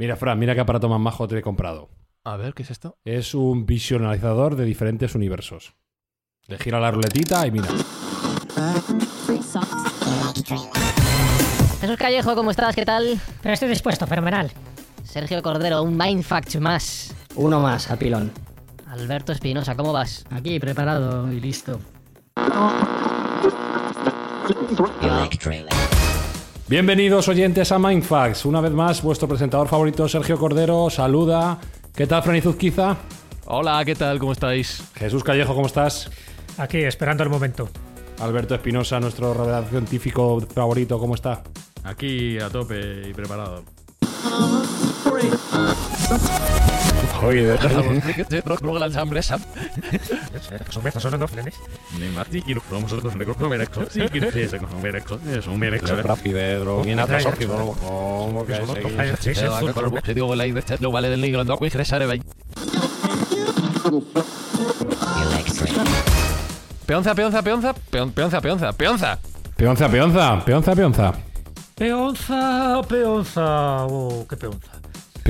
Mira, Fran, mira qué aparato más majo te he comprado. A ver, ¿qué es esto? Es un visualizador de diferentes universos. Le gira la ruletita y mira. Jesús Callejo, ¿cómo estás? ¿Qué tal? Pero estoy dispuesto, fenomenal. Sergio Cordero, un Mindfact más. Uno más, a pilón. Alberto Espinosa, ¿cómo vas? Aquí, preparado y listo. Bienvenidos oyentes a Mindfax. Una vez más, vuestro presentador favorito, Sergio Cordero, saluda. ¿Qué tal, Fran Izuzquiza? Hola, ¿qué tal? ¿Cómo estáis? Jesús Callejo, ¿cómo estás? Aquí, esperando el momento. Alberto Espinosa, nuestro revelación científico favorito, ¿cómo está? Aquí a tope y preparado. Oye, Son veces son dos frenes. Peonza, peonza, peonza, peon- peonza, peonza, peonza. Peonza, peonza, peonza, peonza. Peonza, peonza. Oh, qué peonza.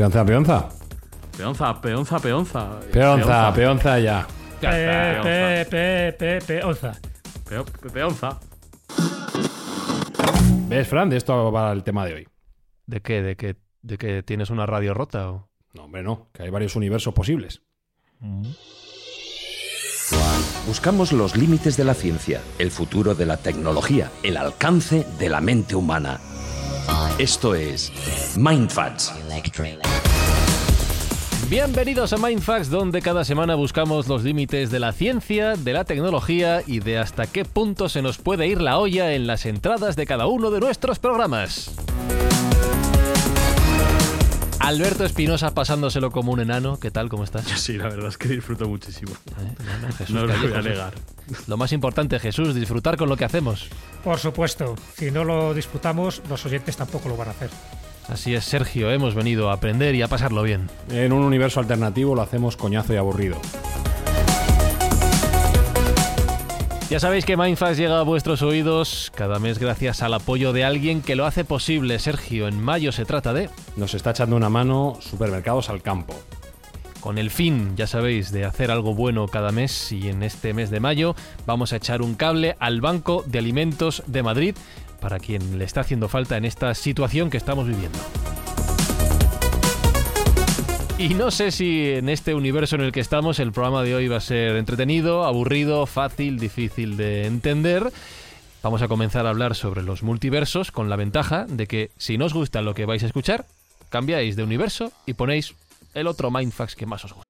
Peonza, peonza. Peonza, peonza, peonza. Peonza, peonza ya. Ya Pe, está, pe, pe, pe, peonza. Peo- pe- Peonza. ¿Ves, Fran? De esto va el tema de hoy. ¿De qué? ¿De qué? ¿De que tienes una radio rota o...? No, hombre, no, que hay varios universos posibles. Buscamos los límites de la ciencia, el futuro de la tecnología, el alcance de la mente humana. Esto es Mindfats. Bienvenidos a Mindfax, donde cada semana buscamos los límites de la ciencia, de la tecnología y de hasta qué punto se nos puede ir la olla en las entradas de cada uno de nuestros programas. Alberto Espinosa pasándoselo como un enano, ¿qué tal? ¿Cómo estás? Sí, la verdad es que disfruto muchísimo. Eh, no, no, Jesús No lo voy a negar. Lo más importante, Jesús, disfrutar con lo que hacemos. Por supuesto, si no lo disfrutamos, los oyentes tampoco lo van a hacer. Así es, Sergio, hemos venido a aprender y a pasarlo bien. En un universo alternativo lo hacemos coñazo y aburrido. Ya sabéis que Mindfax llega a vuestros oídos cada mes gracias al apoyo de alguien que lo hace posible. Sergio, en mayo se trata de... Nos está echando una mano Supermercados al Campo. Con el fin, ya sabéis, de hacer algo bueno cada mes y en este mes de mayo vamos a echar un cable al Banco de Alimentos de Madrid para quien le está haciendo falta en esta situación que estamos viviendo. Y no sé si en este universo en el que estamos el programa de hoy va a ser entretenido, aburrido, fácil, difícil de entender. Vamos a comenzar a hablar sobre los multiversos con la ventaja de que si no os gusta lo que vais a escuchar, cambiáis de universo y ponéis el otro Mindfax que más os gusta.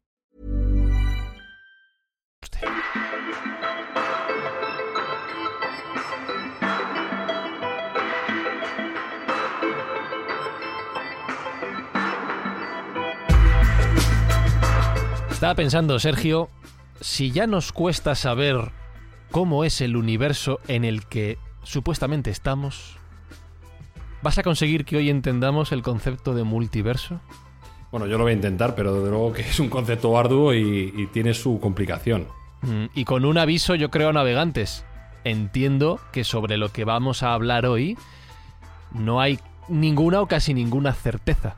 Estaba pensando, Sergio, si ya nos cuesta saber cómo es el universo en el que supuestamente estamos, ¿vas a conseguir que hoy entendamos el concepto de multiverso? Bueno, yo lo voy a intentar, pero desde luego que es un concepto arduo y tiene su complicación. Mm, Y con un aviso, yo creo, a navegantes. Entiendo que sobre lo que vamos a hablar hoy no hay ninguna o casi ninguna certeza.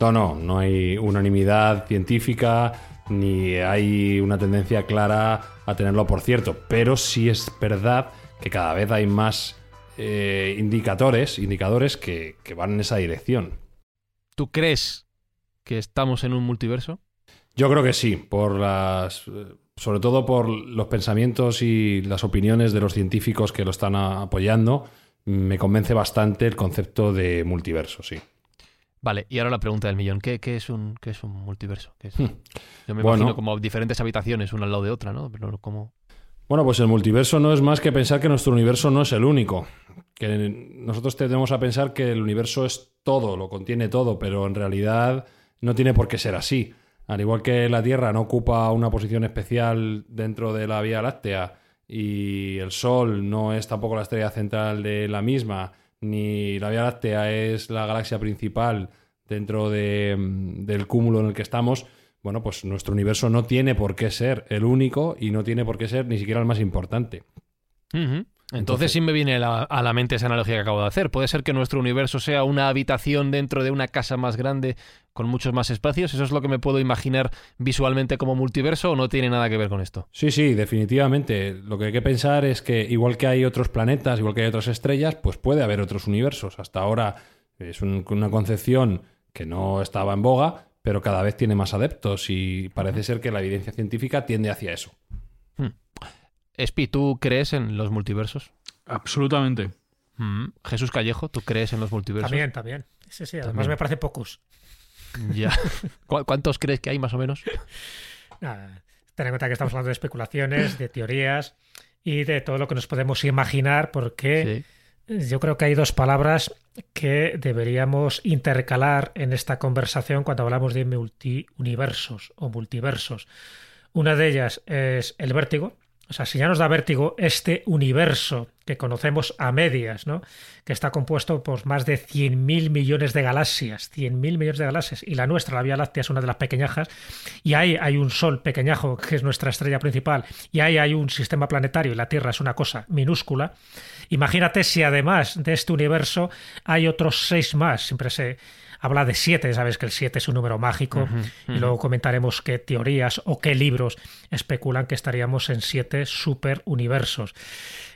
No, no, no hay unanimidad científica ni hay una tendencia clara a tenerlo por cierto, pero sí es verdad que cada vez hay más eh, indicadores, indicadores que, que van en esa dirección. ¿Tú crees que estamos en un multiverso? Yo creo que sí, por las, sobre todo por los pensamientos y las opiniones de los científicos que lo están apoyando, me convence bastante el concepto de multiverso, sí. Vale, y ahora la pregunta del millón. ¿Qué, qué es, un, qué es un multiverso? ¿Qué es? Hmm. Yo me Bueno. imagino como diferentes habitaciones, una al lado de otra, ¿no? Pero como... Bueno, pues el multiverso no es más que pensar que nuestro universo no es el único. Que nosotros tendemos a pensar que el universo es todo, lo contiene todo, pero en realidad no tiene por qué ser así. Al igual que la Tierra no ocupa una posición especial dentro de la Vía Láctea y el Sol no es tampoco la estrella central de la misma, ni la Vía Láctea es la galaxia principal dentro de, mm, del cúmulo en el que estamos, bueno, pues nuestro universo no tiene por qué ser el único y no tiene por qué ser ni siquiera el más importante. Entonces, Entonces- sí me viene la- a la mente esa analogía que acabo de hacer. ¿Puede ser que nuestro universo sea una habitación dentro de una casa más grande con muchos más espacios? ¿Eso es lo que me puedo imaginar visualmente como multiverso o no tiene nada que ver con esto? Sí, sí, definitivamente. Lo que hay que pensar es que igual que hay otros planetas, igual que hay otras estrellas, pues puede haber otros universos. Hasta ahora es un- una concepción que no estaba en boga, pero cada vez tiene más adeptos y parece ser que la evidencia científica tiende hacia eso. Espi, ¿tú crees en los multiversos? Absolutamente. Mm. Jesús Callejo, ¿tú crees en los multiversos? También, también. Sí, sí, además También. me parece pocos. Ya. ¿Cu- ¿Cuántos crees que hay más o menos? Nada, ten en cuenta que estamos hablando de especulaciones, de teorías y de todo lo que nos podemos imaginar, porque Sí. yo creo que hay dos palabras que deberíamos intercalar en esta conversación cuando hablamos de multiuniversos o multiversos. Una de ellas es el vértigo. O sea, si ya nos da vértigo este universo que conocemos a medias, ¿no? Que está compuesto por más de 100.000 millones de galaxias, 100.000 millones de galaxias, y la nuestra, la Vía Láctea, es una de las pequeñajas, y ahí hay un sol pequeñajo, que es nuestra estrella principal, y ahí hay un sistema planetario, y la Tierra es una cosa minúscula. Imagínate si además de este universo hay otros seis más, siempre se habla de siete, sabes que el siete es un número mágico, y luego comentaremos qué teorías o qué libros especulan que estaríamos en siete superuniversos.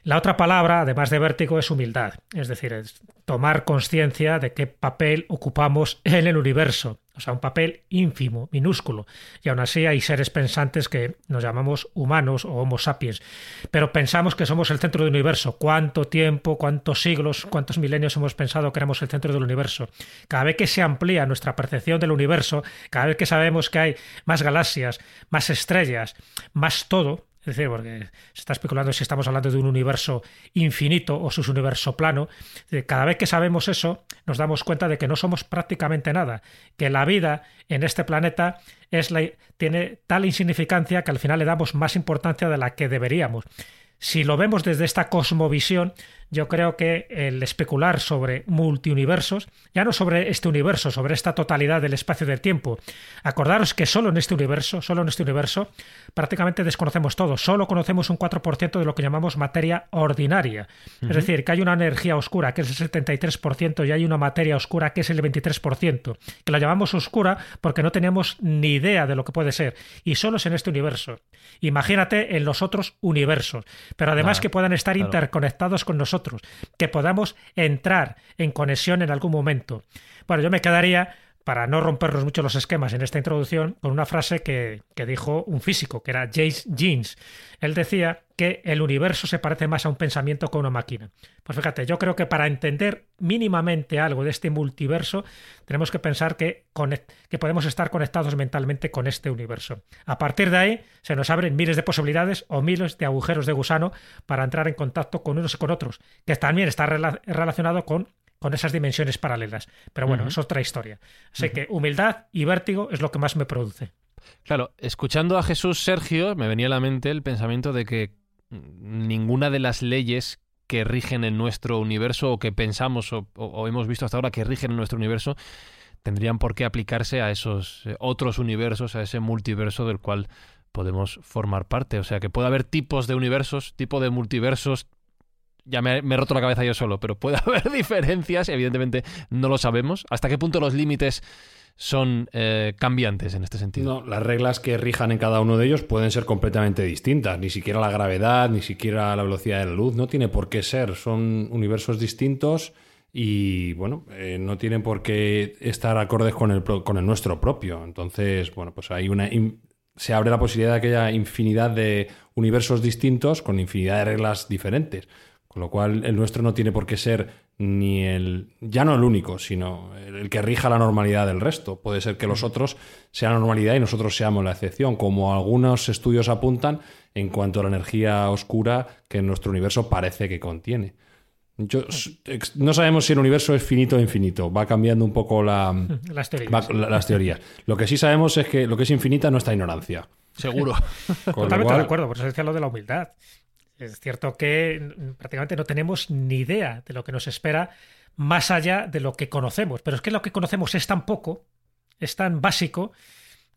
La otra palabra, además de vértigo, es humildad, es decir, es tomar conciencia de qué papel ocupamos en el universo, o sea, un papel ínfimo, minúsculo, y aún así hay seres pensantes que nos llamamos humanos o homo sapiens, pero pensamos que somos el centro del universo. ¿Cuánto tiempo, cuántos siglos, cuántos milenios hemos pensado que éramos el centro del universo? Cada vez que se amplía nuestra percepción del universo, cada vez que sabemos que hay más galaxias, más estrellas, más todo, es decir, porque se está especulando si estamos hablando de un universo infinito o su universo plano. Cada vez que sabemos eso, nos damos cuenta de que no somos prácticamente nada, que la vida en este planeta es la, tiene tal insignificancia que al final le damos más importancia de la que deberíamos. Si lo vemos desde esta cosmovisión, yo creo que el especular sobre multiuniversos, ya no sobre este universo, sobre esta totalidad del espacio y del tiempo, acordaros que solo en este universo, solo en este universo, prácticamente desconocemos todo, solo conocemos un 4% de lo que llamamos materia ordinaria. Es decir, que hay una energía oscura que es el 73% y hay una materia oscura que es el 23%, que la llamamos oscura porque no tenemos ni idea de lo que puede ser, y solo es en este universo. Imagínate en los otros universos, pero además Claro, que puedan estar claro. interconectados con nosotros, que podamos entrar en conexión en algún momento. Bueno, yo me quedaría, para no rompernos mucho los esquemas en esta introducción, con una frase que, que dijo un físico, que era James Jeans. Él decía que el universo se parece más a un pensamiento que a una máquina. Pues fíjate, yo creo que para entender mínimamente algo de este multiverso, tenemos que pensar que, que podemos estar conectados mentalmente con este universo. A partir de ahí, se nos abren miles de posibilidades o miles de agujeros de gusano para entrar en contacto con unos y con otros, que también está rela- relacionado con con esas dimensiones paralelas. Pero bueno, es otra historia. Así que humildad y vértigo es lo que más me produce. Claro, escuchando a Jesús Sergio, me venía a la mente el pensamiento de que ninguna de las leyes que rigen en nuestro universo o que pensamos o, hemos visto hasta ahora que rigen en nuestro universo tendrían por qué aplicarse a esos eh, otros universos, a ese multiverso del cual podemos formar parte. O sea, que puede haber tipos de universos, tipo de multiversos. Ya me, me he roto la cabeza yo solo, pero puede haber diferencias, evidentemente no lo sabemos. ¿Hasta qué punto los límites son eh, cambiantes en este sentido. No, las reglas que rijan en cada uno de ellos pueden ser completamente distintas. Ni siquiera la gravedad, ni siquiera la velocidad de la luz, no tiene por qué ser. Son universos distintos y, bueno, eh, no tienen por qué estar acordes con el, nuestro propio. Entonces, bueno, pues hay una... Se abre la posibilidad de que haya infinidad de universos distintos con infinidad de reglas diferentes. Con lo cual, el nuestro no tiene por qué ser ni el, ya no el único, sino el que rija la normalidad del resto. Puede ser que los otros sean la normalidad y nosotros seamos la excepción, como algunos estudios apuntan en cuanto a la energía oscura que nuestro universo parece que contiene. no sabemos si el universo es finito o infinito, va cambiando un poco la, las, teorías. las teorías. Lo que sí sabemos es que lo que es infinita es nuestra ignorancia. Seguro. Totalmente de acuerdo, por eso decía lo de la humildad. Es cierto que prácticamente no tenemos ni idea de lo que nos espera más allá de lo que conocemos, pero es que lo que conocemos es tan poco, es tan básico,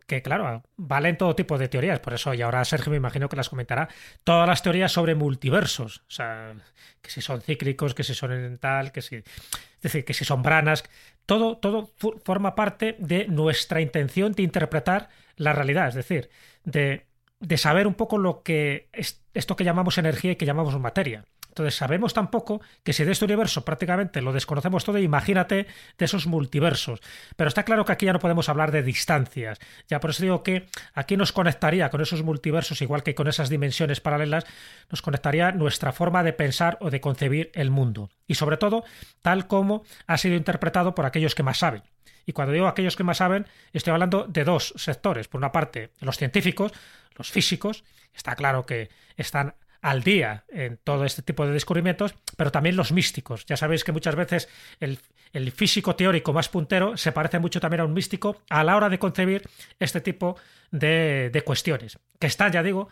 que claro, valen todo tipo de teorías, por eso, y ahora Sergio me imagino que las comentará, todas las teorías sobre multiversos, o sea, que si son cíclicos, que si son en tal, que si, es decir, que si son branas, todo, todo forma parte de nuestra intención de interpretar la realidad, es decir, de de saber un poco lo que es esto que llamamos energía y que llamamos materia. Entonces sabemos tan poco que si de este universo prácticamente lo desconocemos todo, imagínate de esos multiversos. Pero está claro que aquí ya no podemos hablar de distancias. Ya por eso digo que aquí nos conectaría con esos multiversos, igual que con esas dimensiones paralelas, nos conectaría nuestra forma de pensar o de concebir el mundo. Y sobre todo, tal como ha sido interpretado por aquellos que más saben. Y cuando digo aquellos que más saben, estoy hablando de dos sectores. Por una parte, los científicos, los físicos, está claro que están al día en todo este tipo de descubrimientos, pero también los místicos. Ya sabéis que muchas veces el, físico teórico más puntero se parece mucho también a un místico a la hora de concebir este tipo de, de cuestiones, que están, ya digo,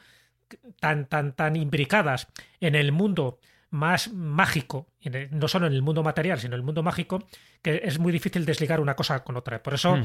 tan, tan, tan imbricadas en el mundo más mágico, no solo en el mundo material, sino en el mundo mágico, que es muy difícil desligar una cosa con otra. Por eso,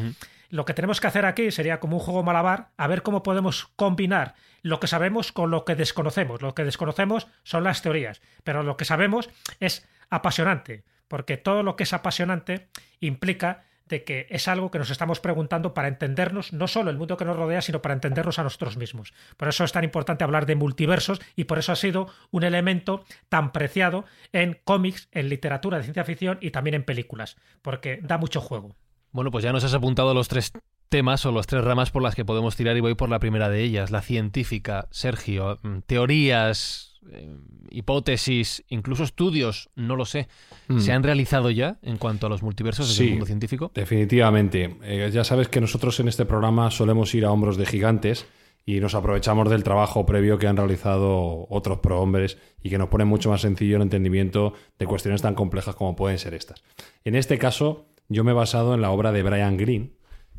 lo que tenemos que hacer aquí sería como un juego malabar, a ver cómo podemos combinar lo que sabemos con lo que desconocemos. Lo que desconocemos son las teorías, pero lo que sabemos es apasionante, porque todo lo que es apasionante implica de que es algo que nos estamos preguntando para entendernos no solo el mundo que nos rodea, sino para entendernos a nosotros mismos. Por eso es tan importante hablar de multiversos y por eso ha sido un elemento tan preciado en cómics, en literatura de ciencia ficción y también en películas, porque da mucho juego. Bueno, pues ya nos has apuntado los tres temas o las tres ramas por las que podemos tirar y voy por la primera de ellas, la científica. Sergio, mm, teorías, eh, hipótesis, incluso estudios, no lo sé, mm. ¿se han realizado ya en cuanto a los multiversos desde el mundo científico? Definitivamente. Eh, ya sabes que nosotros en este programa solemos ir a hombros de gigantes y nos aprovechamos del trabajo previo que han realizado otros prohombres y que nos pone mucho más sencillo el entendimiento de cuestiones tan complejas como pueden ser estas. En este caso, yo me he basado en la obra de Brian Greene,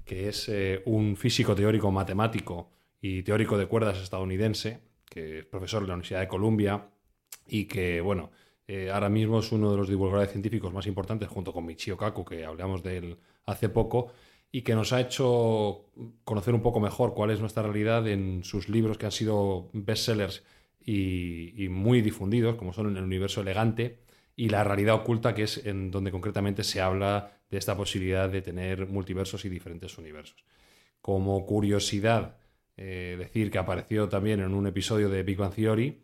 que es eh, un físico teórico matemático y teórico de cuerdas estadounidense, que es profesor de la Universidad de Columbia y que, bueno, eh, ahora mismo es uno de los divulgadores científicos más importantes, junto con Michio Kaku, que hablamos de él hace poco, y que nos ha hecho conocer un poco mejor cuál es nuestra realidad en sus libros que han sido bestsellers y, y muy difundidos, como son en el universo elegante y la realidad oculta, que es en donde concretamente se habla de esta posibilidad de tener multiversos y diferentes universos. Como curiosidad, eh, decir que apareció también en un episodio de Big Bang Theory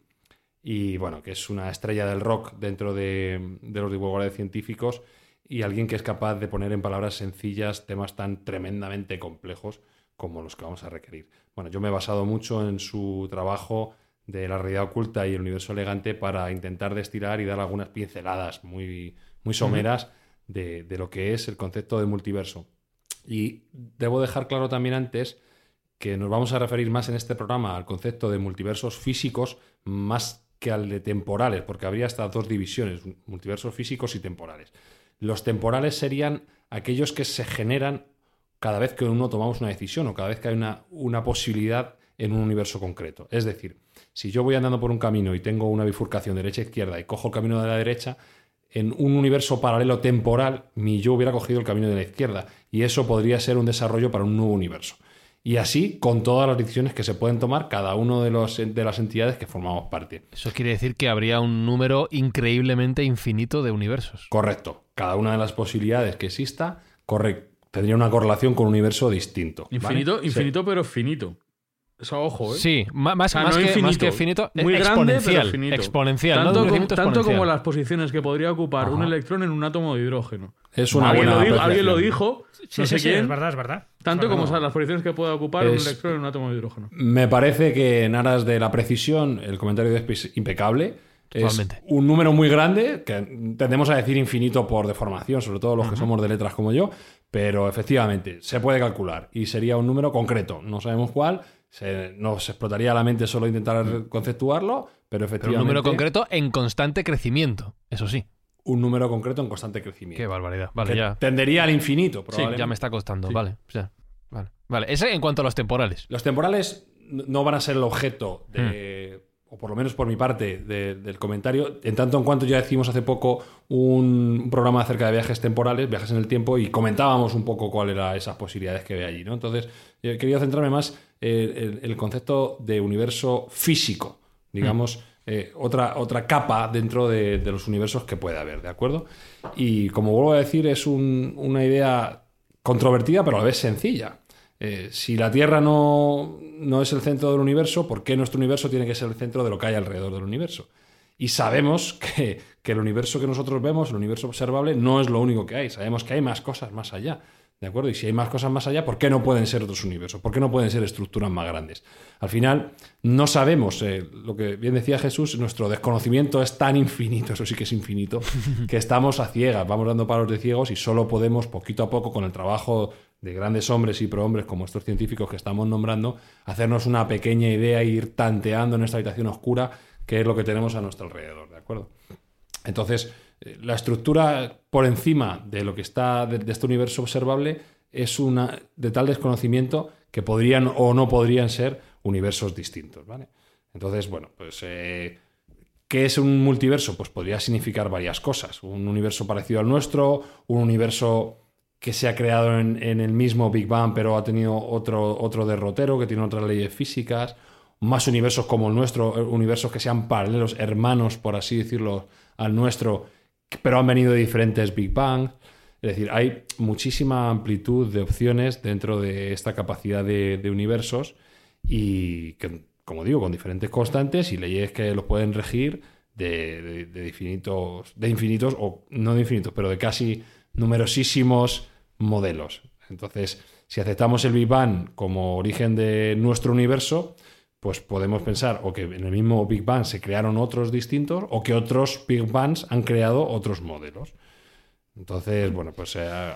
y bueno, que es una estrella del rock dentro de, los divulgadores científicos y alguien que es capaz de poner en palabras sencillas temas tan tremendamente complejos como los que vamos a requerir. Bueno, yo me he basado mucho en su trabajo de la realidad oculta y el universo elegante para intentar destilar y dar algunas pinceladas muy, muy someras de, de lo que es el concepto de multiverso. Y debo dejar claro también antes que nos vamos a referir más en este programa al concepto de multiversos físicos más que al de temporales, porque habría hasta dos divisiones, multiversos físicos y temporales. Los temporales serían aquellos que se generan cada vez que uno tomamos una decisión o cada vez que hay una, una posibilidad en un universo concreto. Es decir, si yo voy andando por un camino y tengo una bifurcación derecha-izquierda y cojo el camino de la derecha, en un universo paralelo temporal, mi yo hubiera cogido el camino de la izquierda. Y eso podría ser un desarrollo para un nuevo universo. Y así con todas las decisiones que se pueden tomar cada uno de, los, de las entidades que formamos parte. Eso quiere decir que habría un número increíblemente infinito de universos. Correcto. Cada una de las posibilidades que exista, corre, tendría una correlación con un universo distinto. ¿vale? Infinito, Sí. infinito, pero finito. Eso, ojo, ¿eh? Sí, más, O sea, más no que, infinito, más que finito, muy grande, exponencial. pero finito. Exponencial, Tanto, no como, infinito tanto exponencial. como las posiciones que podría ocupar un electrón en un átomo de hidrógeno. Es una alguien, buena lo dijo, alguien lo dijo, Sí, no sí, sé sí, quién, es verdad, es verdad. tanto Es como las posiciones que puede ocupar Es- un electrón en un átomo de hidrógeno. Me parece que en aras de la precisión, el comentario de es impecable. Totalmente. Es un número muy grande, que tendemos a decir infinito por deformación, sobre todo los que somos de letras como yo, pero efectivamente se puede calcular y sería un número concreto. No sabemos cuál, se, nos explotaría la mente solo intentar conceptuarlo, pero Pero efectivamente. un número concreto en constante crecimiento, eso sí. Un número concreto en constante crecimiento. Qué barbaridad. Vale, Que ya. Tendería al infinito, Sí, probablemente. ya me está costando. Sí. Vale, ya. Vale. Vale. Ese en cuanto a los temporales. Los temporales no van a ser el objeto de, o por lo menos por mi parte, de- del comentario, en tanto en cuanto ya decimos hace poco un, programa acerca de viajes temporales, viajes en el tiempo, y comentábamos un poco cuáles eran esas posibilidades que ve allí. ¿no? Entonces, yo quería centrarme más en el, el concepto de universo físico, digamos. eh, otra, otra capa dentro de, de los universos que puede haber, ¿de acuerdo? Y como vuelvo a decir, es un- una idea controvertida, pero a la vez sencilla. Eh, si la Tierra no, no es el centro del universo, ¿por qué nuestro universo tiene que ser el centro de lo que hay alrededor del universo? Y sabemos que, que el universo que nosotros vemos, el universo observable, no es lo único que hay. Sabemos que hay más cosas más allá. ¿De acuerdo? Y si hay más cosas más allá, ¿por qué no pueden ser otros universos? ¿Por qué no pueden ser estructuras más grandes? Al final, no sabemos, eh, lo que bien decía Jesús, nuestro desconocimiento es tan infinito, eso sí que es infinito, que estamos a ciegas, vamos dando palos de ciegos y solo podemos, poquito a poco, con el trabajo de grandes hombres y prohombres como estos científicos que estamos nombrando, hacernos una pequeña idea e ir tanteando en esta habitación oscura qué es lo que tenemos a nuestro alrededor, ¿de acuerdo? Entonces, eh, la estructura por encima de lo que está de, este universo observable es una de tal desconocimiento que podrían o no podrían ser universos distintos, ¿vale? Entonces, bueno, pues eh, ¿qué es un multiverso? Pues podría significar varias cosas. Un universo parecido al nuestro, un universo que se ha creado en, el mismo Big Bang, pero ha tenido otro, otro derrotero que tiene otras leyes físicas, más universos como el nuestro, eh, universos que sean paralelos, hermanos, por así decirlo, al nuestro, pero han venido de diferentes Big Bang. Es decir, hay muchísima amplitud de opciones dentro de esta capacidad de, de universos y que, como digo, con diferentes constantes y leyes que los pueden regir de, de- de infinitos, de infinitos, o no de infinitos, pero de casi numerosísimos modelos. Entonces, si aceptamos el Big Bang como origen de nuestro universo, pues podemos pensar o que en el mismo Big Bang se crearon otros distintos o que otros Big Bangs han creado otros modelos. Entonces, bueno, pues eh,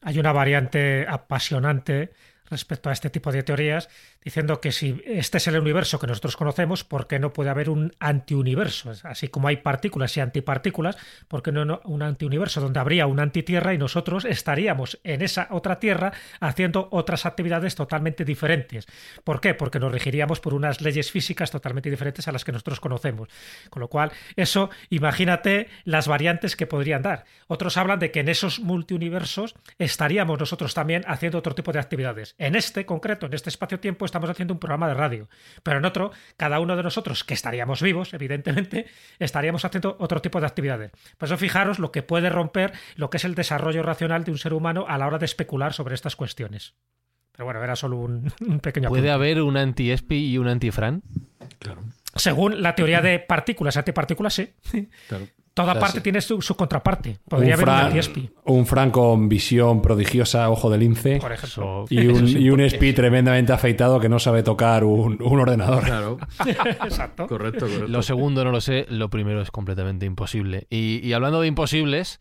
Hay una variante apasionante respecto a este tipo de teorías, diciendo que si este es el universo que nosotros conocemos, ¿por qué no puede haber un antiuniverso? Así como hay partículas y antipartículas, ¿por qué no, un antiuniverso donde habría una antitierra y nosotros estaríamos en esa otra tierra haciendo otras actividades totalmente diferentes? ¿Por qué? Porque nos regiríamos por unas leyes físicas totalmente diferentes a las que nosotros conocemos. Con lo cual, eso, imagínate las variantes que podrían dar. Otros hablan de que en esos multiuniversos estaríamos nosotros también haciendo otro tipo de actividades. En este concreto, en este espacio-tiempo, estamos haciendo un programa de radio. Pero en otro, cada uno de nosotros, que estaríamos vivos, evidentemente, estaríamos haciendo otro tipo de actividades. Por eso fijaros lo que puede romper lo que es el desarrollo racional de un ser humano a la hora de especular sobre estas cuestiones. Pero bueno, era solo un, un pequeño ¿Puede haber un anti-Espi y un anti-Fran? Según la teoría de partículas, antipartículas, sí. Claro. Toda sea, parte sí. tiene su, su contraparte. Podría un, haber un Fran, un Fran con visión prodigiosa, ojo de lince, por ejemplo. y un, sí, y un Spi tremendamente afeitado que no sabe tocar un, un ordenador. Claro. Exacto. correcto, correcto. Lo segundo no lo sé, lo primero es completamente imposible. Y, y hablando de imposibles,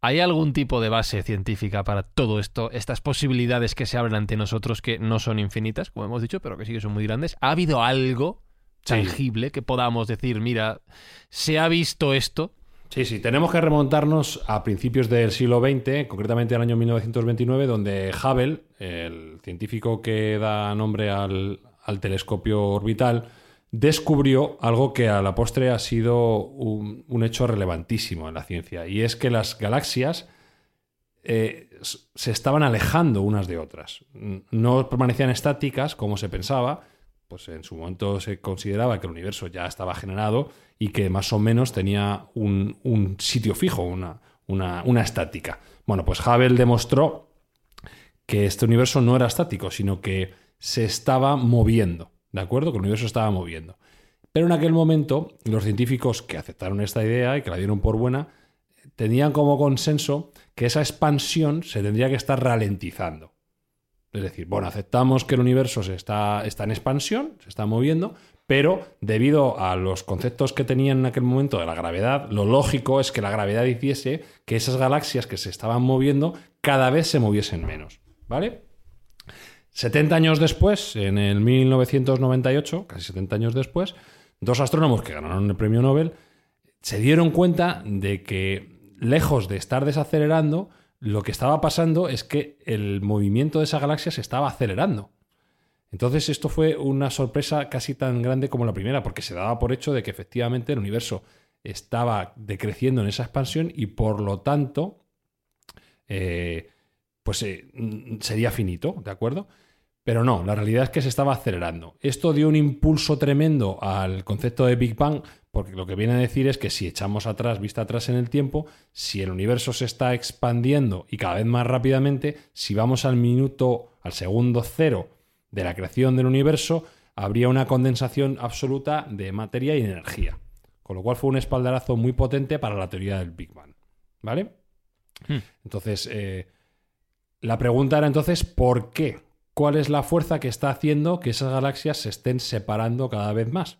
¿hay algún tipo de base científica para todo esto, estas posibilidades que se abren ante nosotros que no son infinitas, como hemos dicho, pero que sí que son muy grandes? ¿Ha habido algo Sí. tangible que podamos decir, mira, se ha visto esto? Sí, sí, tenemos que remontarnos a principios del siglo XX, concretamente al año 1929, donde Hubble, el científico que da nombre al, telescopio orbital, descubrió algo que a la postre ha sido un, hecho relevantísimo en la ciencia, y es que las galaxias eh, se estaban alejando unas de otras. No permanecían estáticas como se pensaba, pues en su momento se consideraba que el universo ya estaba generado y que más o menos tenía un, un sitio fijo, una, una, una estática. Bueno, pues Hubble demostró que este universo no era estático, sino que se estaba moviendo, ¿de acuerdo? Que el universo estaba moviendo. Pero en aquel momento, los científicos que aceptaron esta idea y que la dieron por buena, tenían como consenso que esa expansión se tendría que estar ralentizando. Es decir, bueno, aceptamos que el universo se está, está en expansión, se está moviendo, pero debido a los conceptos que tenían en aquel momento de la gravedad, lo lógico es que la gravedad hiciese que esas galaxias que se estaban moviendo cada vez se moviesen menos. ¿Vale? 70 años después, en el 1998, casi 70 años después, dos astrónomos que ganaron el premio Nobel se dieron cuenta de que, lejos de estar desacelerando, lo que estaba pasando es que el movimiento de esa galaxia se estaba acelerando. Entonces esto fue una sorpresa casi tan grande como la primera, porque se daba por hecho de que efectivamente el universo estaba decreciendo en esa expansión y por lo tanto eh, pues eh, sería finito, ¿de acuerdo? Pero no, la realidad es que se estaba acelerando. Esto dio un impulso tremendo al concepto de Big Bang, porque lo que viene a decir es que si echamos atrás, vista atrás en el tiempo, si el universo se está expandiendo y cada vez más rápidamente, si vamos al minuto, al segundo cero de la creación del universo, habría una condensación absoluta de materia y energía. Con lo cual fue un espaldarazo muy potente para la teoría del Big Bang. ¿Vale? Hmm. Entonces, eh, la pregunta era entonces, ¿por qué? ¿Cuál es la fuerza que está haciendo que esas galaxias se estén separando cada vez más?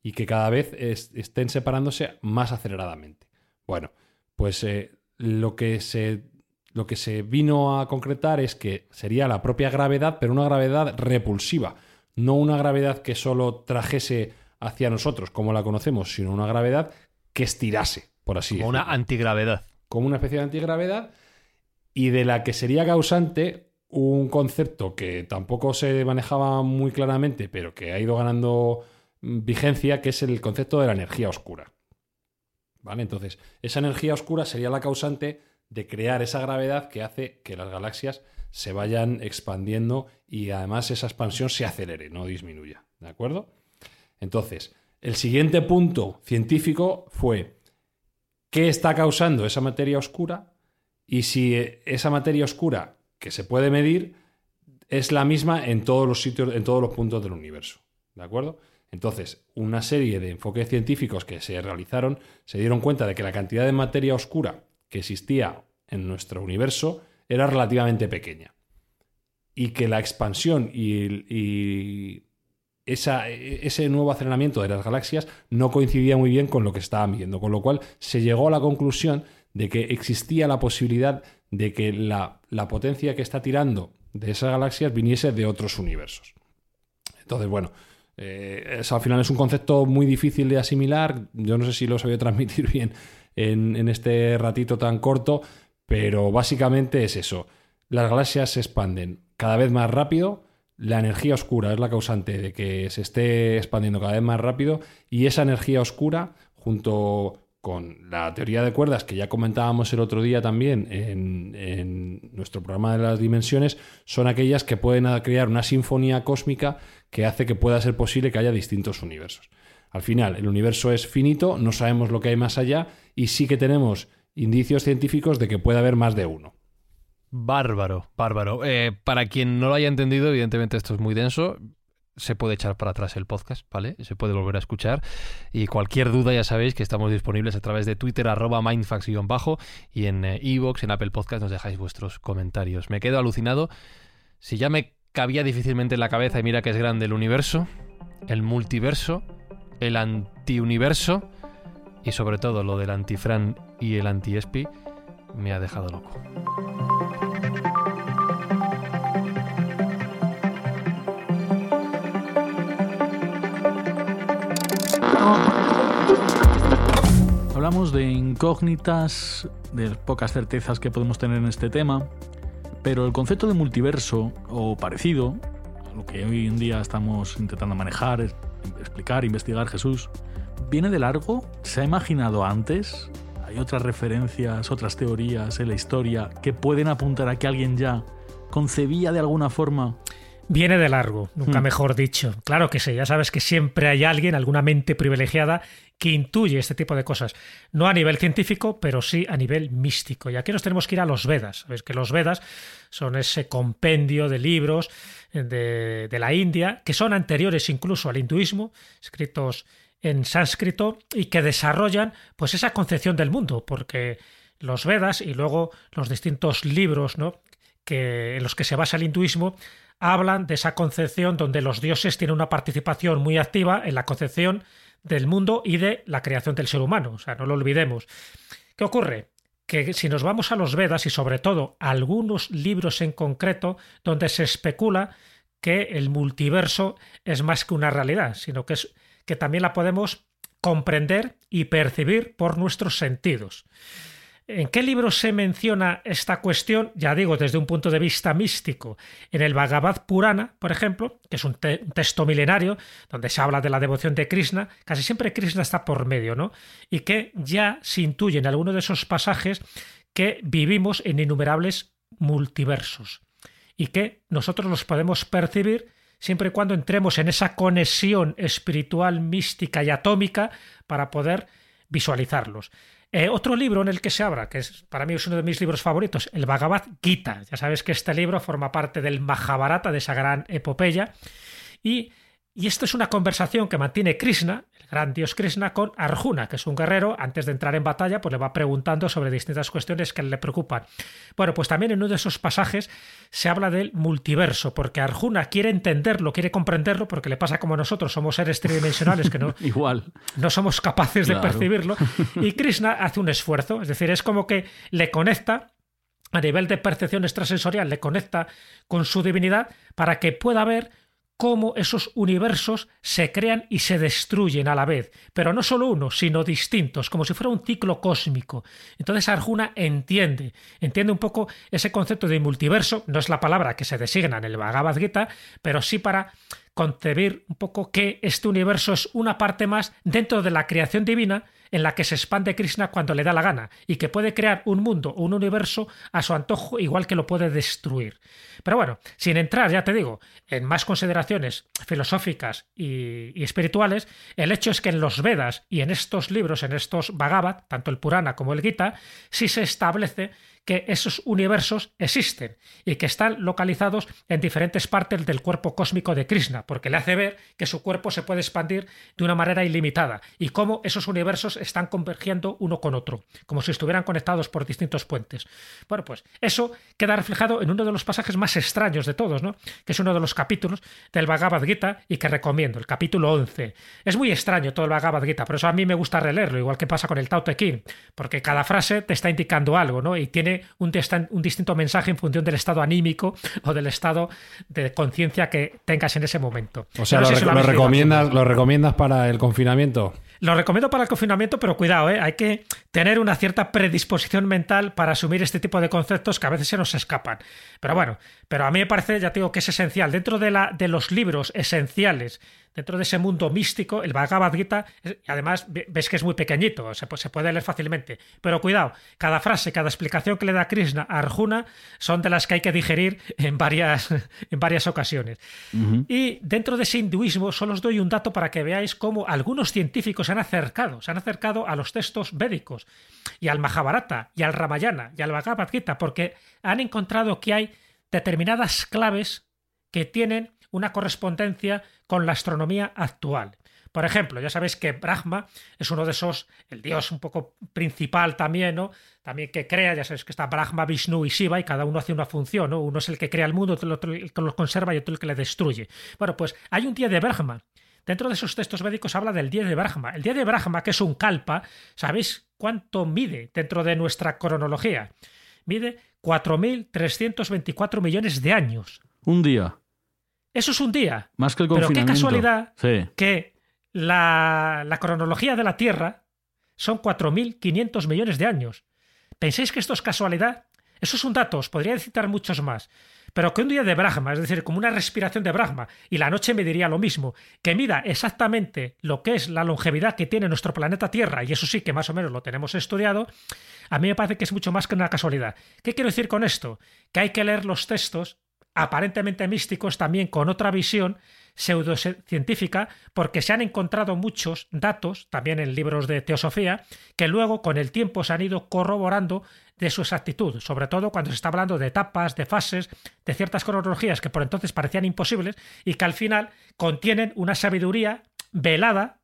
Y que cada vez es- estén separándose más aceleradamente. Bueno, pues eh, lo, que se, lo que se vino a concretar es que sería la propia gravedad, pero una gravedad repulsiva. No una gravedad que solo trajese hacia nosotros, como la conocemos, sino una gravedad que estirase, por así Como una decirlo antigravedad. como una especie de antigravedad y de la que sería causante un concepto que tampoco se manejaba muy claramente, pero que ha ido ganando mm, vigencia, que es el concepto de la energía oscura. ¿Vale? Entonces, esa energía oscura sería la causante de crear esa gravedad que hace que las galaxias se vayan expandiendo y además esa expansión se acelere, no disminuya. ¿De acuerdo? Entonces, el siguiente punto científico fue qué está causando esa materia oscura y si eh, esa materia oscura que se puede medir es la misma en todos los sitios, en todos los puntos del universo. ¿De acuerdo? Entonces, una serie de enfoques científicos que se realizaron se dieron cuenta de que la cantidad de materia oscura que existía en nuestro universo era relativamente pequeña. Y que la expansión y, esa- ese nuevo aceleramiento de las galaxias no coincidía muy bien con lo que estaban viendo, con lo cual se llegó a la conclusión de que existía la posibilidad de que la, la potencia que está tirando de esas galaxias viniese de otros universos. Entonces, bueno, eh, al final es un concepto muy difícil de asimilar. Yo no sé si lo sabía transmitir bien en, en este ratito tan corto, pero básicamente es eso. Las galaxias se expanden cada vez más rápido, la energía oscura es la causante de que se esté expandiendo cada vez más rápido y esa energía oscura, junto con la teoría de cuerdas que ya comentábamos el otro día también en, nuestro programa de las dimensiones, son aquellas que pueden crear una sinfonía cósmica que hace que pueda ser posible que haya distintos universos. Al final, el universo es finito, no sabemos lo que hay más allá y sí que tenemos indicios científicos de que puede haber más de uno. Bárbaro, bárbaro. Eh, para quien no lo haya entendido, evidentemente esto es muy denso. Se puede echar para atrás el podcast, ¿vale? Se puede volver a escuchar. Y cualquier duda ya sabéis que estamos disponibles a través de Twitter, arroba mindfax-bajo, y en Evox, en Apple Podcast, nos dejáis vuestros comentarios. Me quedo alucinado. Si ya me cabía difícilmente en la cabeza, y mira que es grande el universo, el multiverso, el antiuniverso, y sobre todo lo del antifran y el anti-espi, me ha dejado loco. Hablamos de incógnitas, de pocas certezas que podemos tener en este tema, pero el concepto de multiverso o parecido, lo que hoy en día estamos intentando manejar, explicar, investigar Jesús, viene de largo, se ha imaginado antes, hay otras referencias, otras teorías en la historia que pueden apuntar a que alguien ya concebía de alguna forma viene de largo, nunca Hmm. mejor dicho. Claro que sí, ya sabes que siempre hay alguien, alguna mente privilegiada, que intuye este tipo de cosas. No a nivel científico, pero sí a nivel místico. Y aquí nos tenemos que ir a los Vedas. Sabes que los Vedas son ese compendio de libros de, de la India, que son anteriores incluso al hinduismo, escritos en sánscrito y que desarrollan pues esa concepción del mundo, porque los Vedas y luego los distintos libros ¿no? que, en los que se basa el hinduismo hablan de esa concepción donde los dioses tienen una participación muy activa en la concepción del mundo y de la creación del ser humano. O sea, no lo olvidemos. ¿Qué ocurre? Que si nos vamos a los Vedas y sobre todo a algunos libros en concreto donde se especula que el multiverso es más que una realidad, sino que, es, que también la podemos comprender y percibir por nuestros sentidos. ¿En qué libro se menciona esta cuestión? Ya digo, desde un punto de vista místico. En el Bhagavad Purana, por ejemplo, que es un, te un, texto milenario donde se habla de la devoción de Krishna, casi siempre Krishna está por medio, ¿no? Y que ya se intuye en alguno de esos pasajes que vivimos en innumerables multiversos y que nosotros los podemos percibir siempre y cuando entremos en esa conexión espiritual, mística y atómica para poder visualizarlos. Eh, otro libro en el que se habla, que es, para mí es uno de mis libros favoritos, el Bhagavad Gita. Ya sabes que este libro forma parte del Mahabharata, de esa gran epopeya. Y, y esto es una conversación que mantiene Krishna, el gran dios Krishna, con Arjuna, que es un guerrero. Antes de entrar en batalla, pues le va preguntando sobre distintas cuestiones que le preocupan. Bueno, pues también en uno de esos pasajes se habla del multiverso, porque Arjuna quiere entenderlo, quiere comprenderlo, porque le pasa como nosotros, somos seres tridimensionales que no, Igual. no somos capaces de percibirlo. Y Krishna hace un esfuerzo, es decir, es como que le conecta a nivel de percepción extrasensorial, le conecta con su divinidad para que pueda ver cómo esos universos se crean y se destruyen a la vez, pero no solo uno, sino distintos, como si fuera un ciclo cósmico. Entonces Arjuna entiende, entiende un poco ese concepto de multiverso, no es la palabra que se designa en el Bhagavad Gita, pero sí para concebir un poco que este universo es una parte más dentro de la creación divina en la que se expande Krishna cuando le da la gana y que puede crear un mundo un universo a su antojo igual que lo puede destruir. Pero bueno, sin entrar, ya te digo, en más consideraciones filosóficas y, y espirituales, el hecho es que en los Vedas y en estos libros, en estos Bhagavad, tanto el Purana como el Gita, sí se establece que esos universos existen y que están localizados en diferentes partes del cuerpo cósmico de Krishna, porque le hace ver que su cuerpo se puede expandir de una manera ilimitada y cómo esos universos están convergiendo uno con otro, como si estuvieran conectados por distintos puentes. Bueno, pues eso queda reflejado en uno de los pasajes más extraños de todos, ¿no? que es uno de los capítulos del Bhagavad Gita y que recomiendo, el capítulo 11. Es muy extraño todo el Bhagavad Gita, por eso a mí me gusta releerlo, igual que pasa con el Tao Te Ching, porque cada frase te está indicando algo, ¿no? Y tiene un, distan- un distinto mensaje en función del estado anímico o del estado de conciencia que tengas en ese momento. O sea, No lo, sé si rec- lo recomiendas, lo recomiendas para el confinamiento. Lo recomiendo para el confinamiento, pero cuidado, ¿eh? hay que tener una cierta predisposición mental para asumir este tipo de conceptos que a veces se nos escapan. Pero bueno, pero a mí me parece, ya te digo, que es esencial. Dentro de, la, de los libros esenciales, dentro de ese mundo místico, el Bhagavad Gita, además ve- ves que es muy pequeñito, se, pu- se puede leer fácilmente. Pero cuidado, cada frase, cada explicación que le da Krishna a Arjuna son de las que hay que digerir en varias, en varias ocasiones. Y dentro de ese hinduismo solo os doy un dato para que veáis cómo algunos científicos se han acercado, se han acercado a los textos védicos y al Mahabharata y al Ramayana y al Bhagavad Gita porque han encontrado que hay determinadas claves que tienen una correspondencia con la astronomía actual. Por ejemplo, ya sabéis que Brahma es uno de esos, el dios un poco principal también, ¿no? También que crea, ya sabéis que está Brahma, Vishnu y Shiva y cada uno hace una función, ¿no? Uno es el que crea el mundo, otro el que lo conserva y otro el que le destruye. Bueno, pues hay un día de Brahma. Dentro de esos textos védicos habla del día de Brahma. El día de Brahma, que es un kalpa, ¿sabéis cuánto mide dentro de nuestra cronología? Mide 4.324 millones de años. Un día. Eso es un día. Más que el Pero qué confinamiento. casualidad Sí. que la, la cronología de la Tierra son 4.500 millones de años. ¿Pensáis que esto es casualidad? Eso es un dato, os podría citar muchos más. Pero que un día de Brahma, es decir, como una respiración de Brahma, y la noche me diría lo mismo, que mida exactamente lo que es la longevidad que tiene nuestro planeta Tierra, y eso sí que más o menos lo tenemos estudiado, a mí me parece que es mucho más que una casualidad. ¿Qué quiero decir con esto? Que hay que leer los textos aparentemente místicos también con otra visión pseudocientífica porque se han encontrado muchos datos, también en libros de teosofía, que luego con el tiempo se han ido corroborando de su exactitud, sobre todo cuando se está hablando de etapas, de fases, de ciertas cronologías que por entonces parecían imposibles y que al final contienen una sabiduría velada,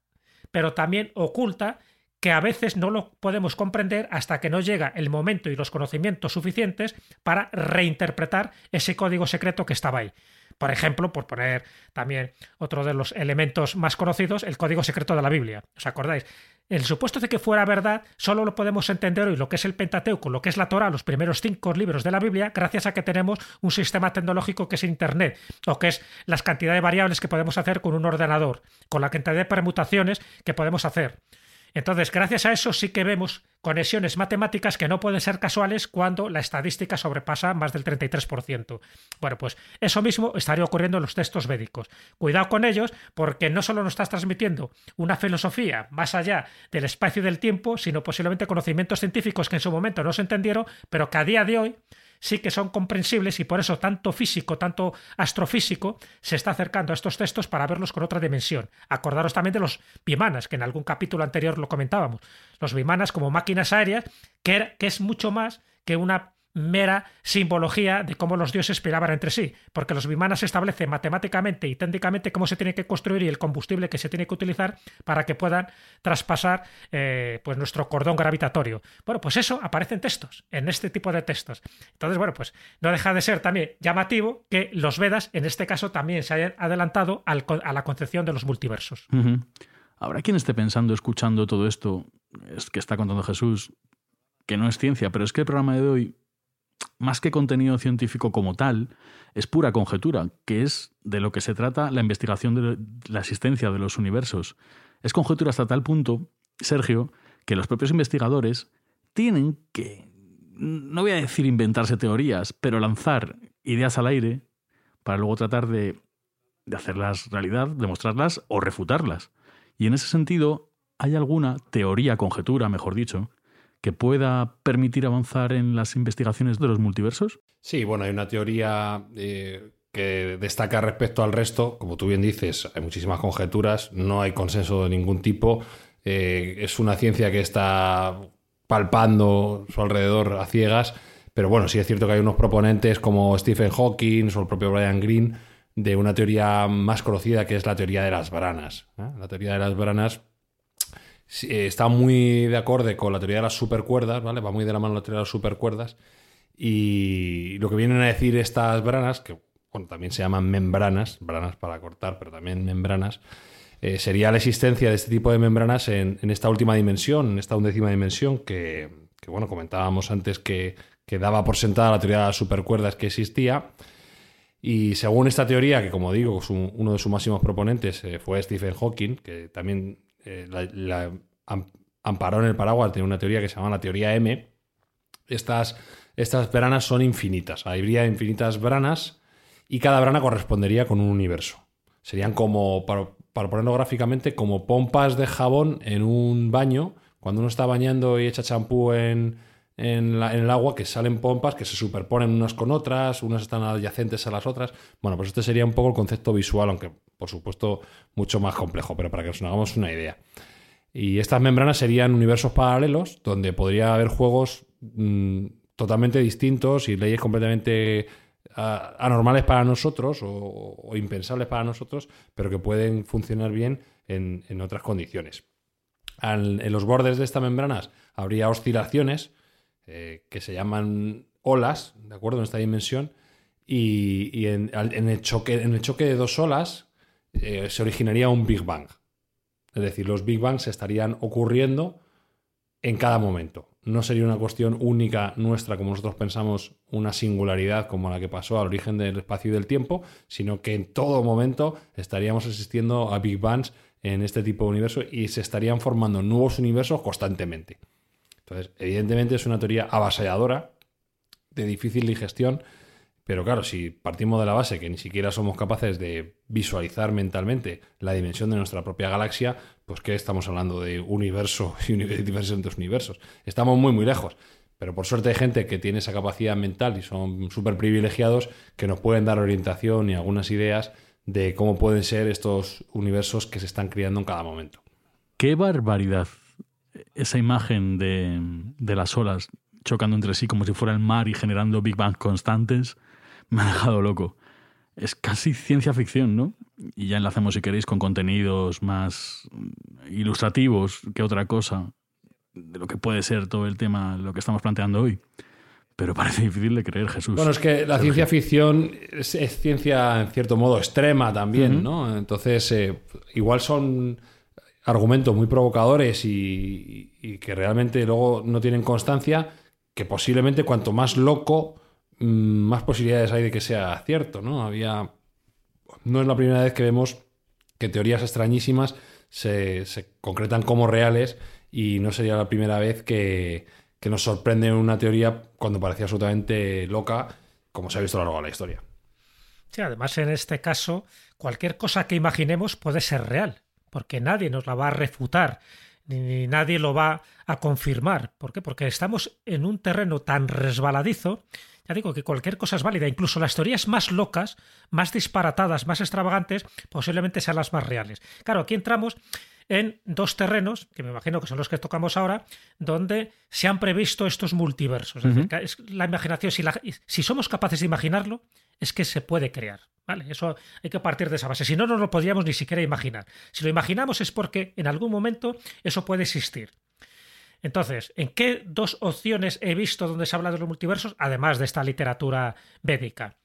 pero también oculta, que a veces no lo podemos comprender hasta que no llega el momento y los conocimientos suficientes para reinterpretar ese código secreto que estaba ahí. Por ejemplo, por poner también otro de los elementos más conocidos, el código secreto de la Biblia. ¿Os acordáis? El supuesto de que fuera verdad solo lo podemos entender hoy, lo que es el Pentateuco, lo que es la Torah, los primeros cinco libros de la Biblia, gracias a que tenemos un sistema tecnológico que es Internet, o que es las cantidades de variables que podemos hacer con un ordenador, con la cantidad de permutaciones que podemos hacer. Entonces, gracias a eso sí que vemos conexiones matemáticas que no pueden ser casuales cuando la estadística sobrepasa más del 33%. Bueno, pues eso mismo estaría ocurriendo en los textos védicos. Cuidado con ellos porque no solo nos estás transmitiendo una filosofía más allá del espacio y del tiempo, sino posiblemente conocimientos científicos que en su momento no se entendieron, pero que a día de hoy sí que son comprensibles y por eso tanto físico, tanto astrofísico se está acercando a estos textos para verlos con otra dimensión. Acordaros también de los bimanas, que en algún capítulo anterior lo comentábamos. Los bimanas como máquinas aéreas, que, que es mucho más que una mera simbología de cómo los dioses peleaban entre sí, porque los vimanas establecen matemáticamente y técnicamente cómo se tiene que construir y el combustible que se tiene que utilizar para que puedan traspasar eh, pues nuestro cordón gravitatorio. Bueno, pues eso aparece en textos, en este tipo de textos. Entonces, bueno, pues no deja de ser también llamativo que los Vedas, en este caso, también se hayan adelantado a la concepción de los multiversos. Habrá quien esté pensando, escuchando todo esto es que está contando Jesús, que no es ciencia, pero es que el programa de hoy más que contenido científico como tal, es pura conjetura, que es de lo que se trata la investigación de la existencia de los universos. Es conjetura hasta tal punto, Sergio, que los propios investigadores tienen que, no voy a decir inventarse teorías, pero lanzar ideas al aire para luego tratar de, de hacerlas realidad, demostrarlas o refutarlas. Y en ese sentido, hay alguna teoría, conjetura, mejor dicho, que pueda permitir avanzar en las investigaciones de los multiversos? Sí, bueno, hay una teoría eh, que destaca respecto al resto. Como tú bien dices, hay muchísimas conjeturas, no hay consenso de ningún tipo. Eh, es una ciencia que está palpando su alrededor a ciegas, pero bueno, sí es cierto que hay unos proponentes como Stephen Hawking o el propio Brian Greene de una teoría más conocida que es la teoría de las branas. ¿eh? La teoría de las branas está muy de acorde con la teoría de las supercuerdas, ¿vale? Va muy de la mano la teoría de las supercuerdas. Y lo que vienen a decir estas branas, que también se llaman membranas, branas para cortar, pero también membranas, eh, sería la existencia de este tipo de membranas en, esta última dimensión, en esta undécima dimensión, que, bueno, comentábamos antes que, que, daba por sentada la teoría de las supercuerdas que existía. Y según esta teoría, que como digo, uno de sus máximos proponentes eh, fue Stephen Hawking, que también eh, la, amparó en el paraguas de una teoría que se llama la teoría M. Estas, estas branas son infinitas. Habría infinitas branas y cada brana correspondería con un universo. Serían como, para, ponerlo gráficamente, como pompas de jabón en un baño. Cuando uno está bañando y echa champú en, en, el agua, que salen pompas que se superponen unas con otras, unas están adyacentes a las otras. Bueno, pues este sería un poco el concepto visual, aunque por supuesto mucho más complejo, pero para que nos hagamos una idea. Y estas membranas serían universos paralelos donde podría haber juegos mm, totalmente distintos y leyes completamente anormales para nosotros o, impensables para nosotros, pero que pueden funcionar bien en, otras condiciones. en los bordes de estas membranas habría oscilaciones eh, que se llaman olas, ¿de acuerdo? En esta dimensión. Y, en, el choque, en el choque de dos olas eh, se originaría un Big Bang. Es decir, los Big Bangs estarían ocurriendo en cada momento. No sería una cuestión única nuestra, como nosotros pensamos, una singularidad como la que pasó al origen del espacio y del tiempo, sino que en todo momento estaríamos asistiendo a Big Bangs en este tipo de universo y se estarían formando nuevos universos constantemente. Entonces, evidentemente es una teoría avasalladora, de difícil digestión, pero claro, si partimos de la base que ni siquiera somos capaces de visualizar mentalmente la dimensión de nuestra propia galaxia, pues ¿qué estamos hablando de universo y entre universos? Estamos muy, muy lejos. Pero por suerte hay gente que tiene esa capacidad mental y son súper privilegiados que nos pueden dar orientación y algunas ideas de cómo pueden ser estos universos que se están creando en cada momento. Qué barbaridad esa imagen de, de las olas chocando entre sí como si fuera el mar y generando Big Bang constantes, me ha dejado loco. Es casi ciencia ficción, ¿no? Y ya enlazamos, si queréis, con contenidos más ilustrativos que otra cosa de lo que puede ser todo el tema, lo que estamos planteando hoy. Pero parece difícil de creer, Jesús. Bueno, es que la ciencia ficción es, es ciencia, en cierto modo, extrema también, ¿no? Entonces, eh, igual son argumentos muy provocadores y, y que realmente luego no tienen constancia, que posiblemente cuanto más loco, más posibilidades hay de que sea cierto, ¿no? Había. No es la primera vez que vemos que teorías extrañísimas se, se concretan como reales y no sería la primera vez que, que nos sorprende una teoría cuando parecía absolutamente loca, como se ha visto a lo largo de la historia. Sí, además en este caso, cualquier cosa que imaginemos puede ser real, porque nadie nos la va a refutar, ni nadie lo va a confirmar. ¿Por qué? Porque estamos en un terreno tan resbaladizo, ya digo que cualquier cosa es válida, incluso las teorías más locas, más disparatadas, más extravagantes, posiblemente sean las más reales. Claro, aquí entramos en dos terrenos, que me imagino que son los que tocamos ahora, donde se han previsto estos multiversos. Es decir, la imaginación, si, la- si somos capaces de imaginarlo, es que se puede crear. ¿vale? Eso hay que partir de esa base. Si no, no lo podríamos ni siquiera imaginar. Si lo imaginamos es porque en algún momento eso puede existir. Entonces, ¿en qué dos opciones he visto donde se habla de los multiversos, además de esta literatura védica?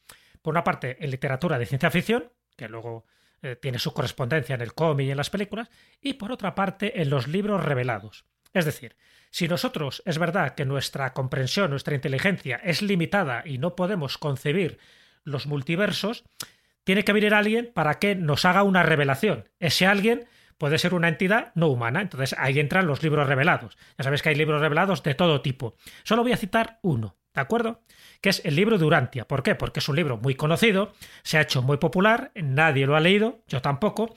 Por una parte, en literatura de ciencia ficción, que luego eh, tiene su correspondencia en el cómic y en las películas, y por otra parte, en los libros revelados. Es decir, si nosotros es verdad que nuestra comprensión, nuestra inteligencia es limitada y no podemos concebir los multiversos, tiene que venir alguien para que nos haga una revelación. Ese alguien puede ser una entidad no humana. Entonces ahí entran los libros revelados. Ya sabéis que hay libros revelados de todo tipo. Solo voy a citar uno, ¿de acuerdo? Que es el libro de Urantia. ¿Por qué? Porque es un libro muy conocido, se ha hecho muy popular, nadie lo ha leído, yo tampoco,